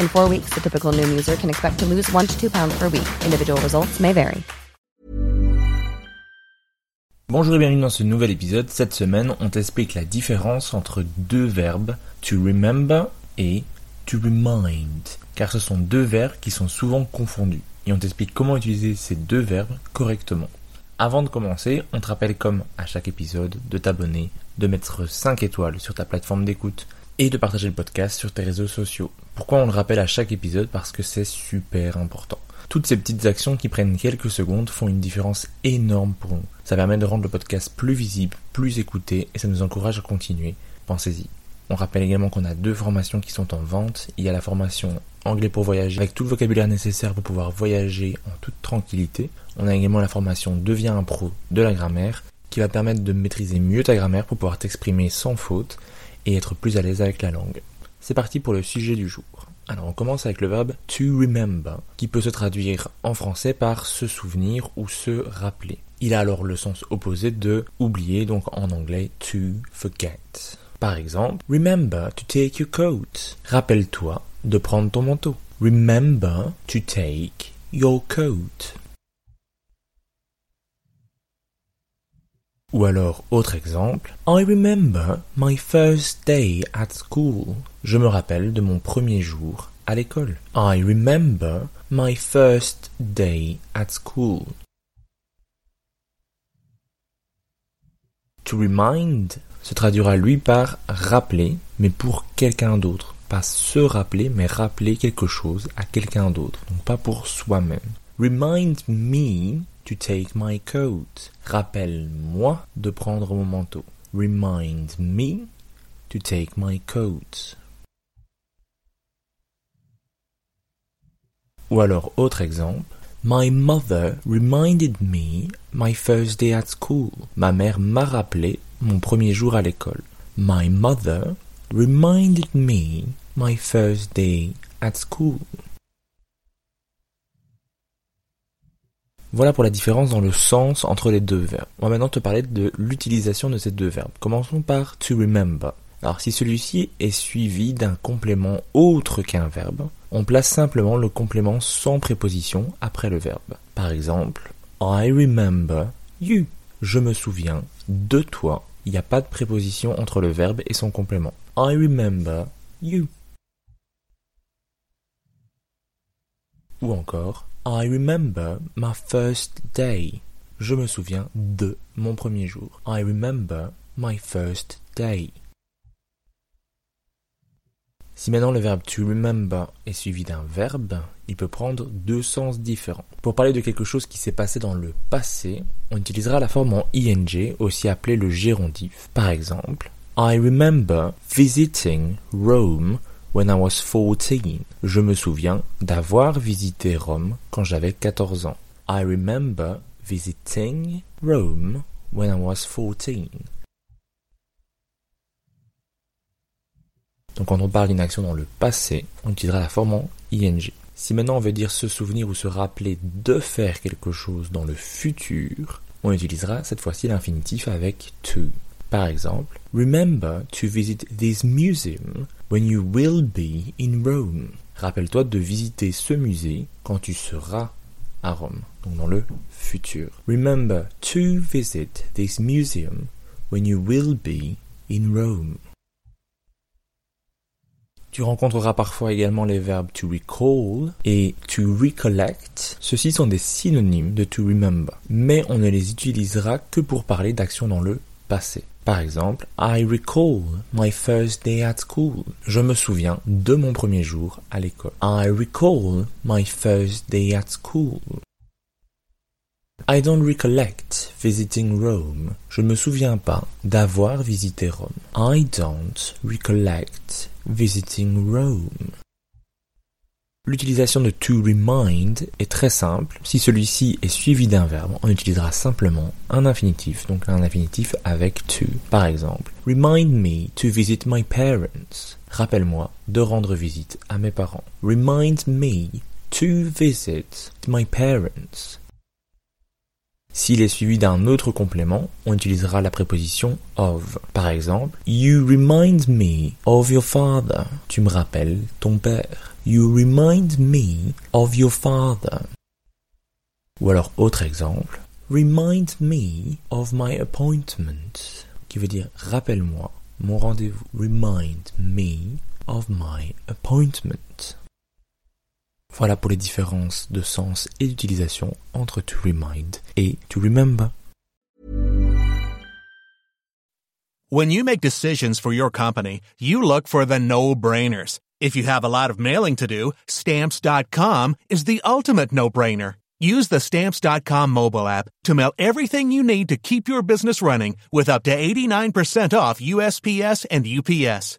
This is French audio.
In four weeks, the typical Noom user can expect to lose one to two pounds per week. Individual results may vary. Bonjour et bienvenue dans ce nouvel épisode. Cette semaine, on t'explique la différence entre deux verbes, to remember et to remind, car ce sont deux verbes qui sont souvent confondus. Et on t'explique comment utiliser ces deux verbes correctement. Avant de commencer, on te rappelle comme à chaque épisode de t'abonner, de mettre 5 étoiles sur ta plateforme d'écoute et de partager le podcast sur tes réseaux sociaux. Pourquoi on le rappelle à chaque épisode Parce que c'est super important. Toutes ces petites actions qui prennent quelques secondes font une différence énorme pour nous. Ça permet de rendre le podcast plus visible, plus écouté et ça nous encourage à continuer. Pensez-y. On rappelle également qu'on a deux formations qui sont en vente. Il y a la formation anglais pour voyager avec tout le vocabulaire nécessaire pour pouvoir voyager en toute tranquillité. On a également la formation Deviens un pro de la grammaire qui va permettre de maîtriser mieux ta grammaire pour pouvoir t'exprimer sans faute et être plus à l'aise avec la langue. C'est parti pour le sujet du jour. Alors on commence avec le verbe to remember, qui peut se traduire en français par se souvenir ou se rappeler. Il a alors le sens opposé de oublier, donc en anglais to forget. Par exemple, remember to take your coat. Rappelle-toi de prendre ton manteau. Remember to take your coat. Ou alors, autre exemple, I remember my first day at school. Je me rappelle de mon premier jour à l'école. I remember my first day at school. To remind se traduira lui par rappeler, mais pour quelqu'un d'autre. Pas se rappeler, mais rappeler quelque chose à quelqu'un d'autre. Donc pas pour soi-même. Remind me to take my coat. Rappelle-moi de prendre mon manteau. Remind me to take my coat. Ou alors, autre exemple. My mother reminded me my first day at school. Ma mère m'a rappelé mon premier jour à l'école. My mother reminded me my first day at school. Voilà pour la différence dans le sens entre les deux verbes. On va maintenant te parler de l'utilisation de ces deux verbes. Commençons par to remember. Alors si celui-ci est suivi d'un complément autre qu'un verbe, on place simplement le complément sans préposition après le verbe. Par exemple, I remember you. Je me souviens de toi. Il n'y a pas de préposition entre le verbe et son complément. I remember you. Ou encore, I remember my first day. Je me souviens de mon premier jour. I remember my first day. Si maintenant le verbe to remember est suivi d'un verbe, il peut prendre deux sens différents. Pour parler de quelque chose qui s'est passé dans le passé, on utilisera la forme en ing, aussi appelée le gérondif. Par exemple, I remember visiting Rome when I was 14. Je me souviens d'avoir visité Rome quand j'avais 14 ans. I remember visiting Rome when I was 14. Donc quand on parle d'une action dans le passé, on utilisera la forme en ing. Si maintenant on veut dire se souvenir ou se rappeler de faire quelque chose dans le futur, on utilisera cette fois-ci l'infinitif avec to. Par exemple, Remember to visit this museum when you will be in Rome. Rappelle-toi de visiter ce musée quand tu seras à Rome, donc dans le futur. Remember to visit this museum when you will be in Rome. Tu rencontreras parfois également les verbes to recall et to recollect. Ceux-ci sont des synonymes de to remember, mais on ne les utilisera que pour parler d'actions dans le passé. Par exemple, I recall my first day at school. Je me souviens de mon premier jour à l'école. I recall my first day at school. I don't recollect visiting Rome. Je me souviens pas d'avoir visité Rome. I don't recollect visiting Rome. L'utilisation de to remind est très simple. Si celui-ci est suivi d'un verbe, on utilisera simplement un infinitif, donc un infinitif avec to. Par exemple, remind me to visit my parents. Rappelle-moi de rendre visite à mes parents. Remind me to visit my parents. S'il est suivi d'un autre complément, on utilisera la préposition of. Par exemple, You remind me of your father. Tu me rappelles ton père. You remind me of your father. Ou alors, autre exemple, Remind me of my appointment. Qui veut dire rappelle-moi mon rendez-vous. Remind me of my appointment. Voilà pour les différences de sens et d'utilisation entre to remind et to remember. When you make decisions for your company, you look for the no-brainers. If you have a lot of mailing to do, stamps.com is the ultimate no-brainer. Use the stamps.com mobile app to mail everything you need to keep your business running with up to 89% off USPS and UPS.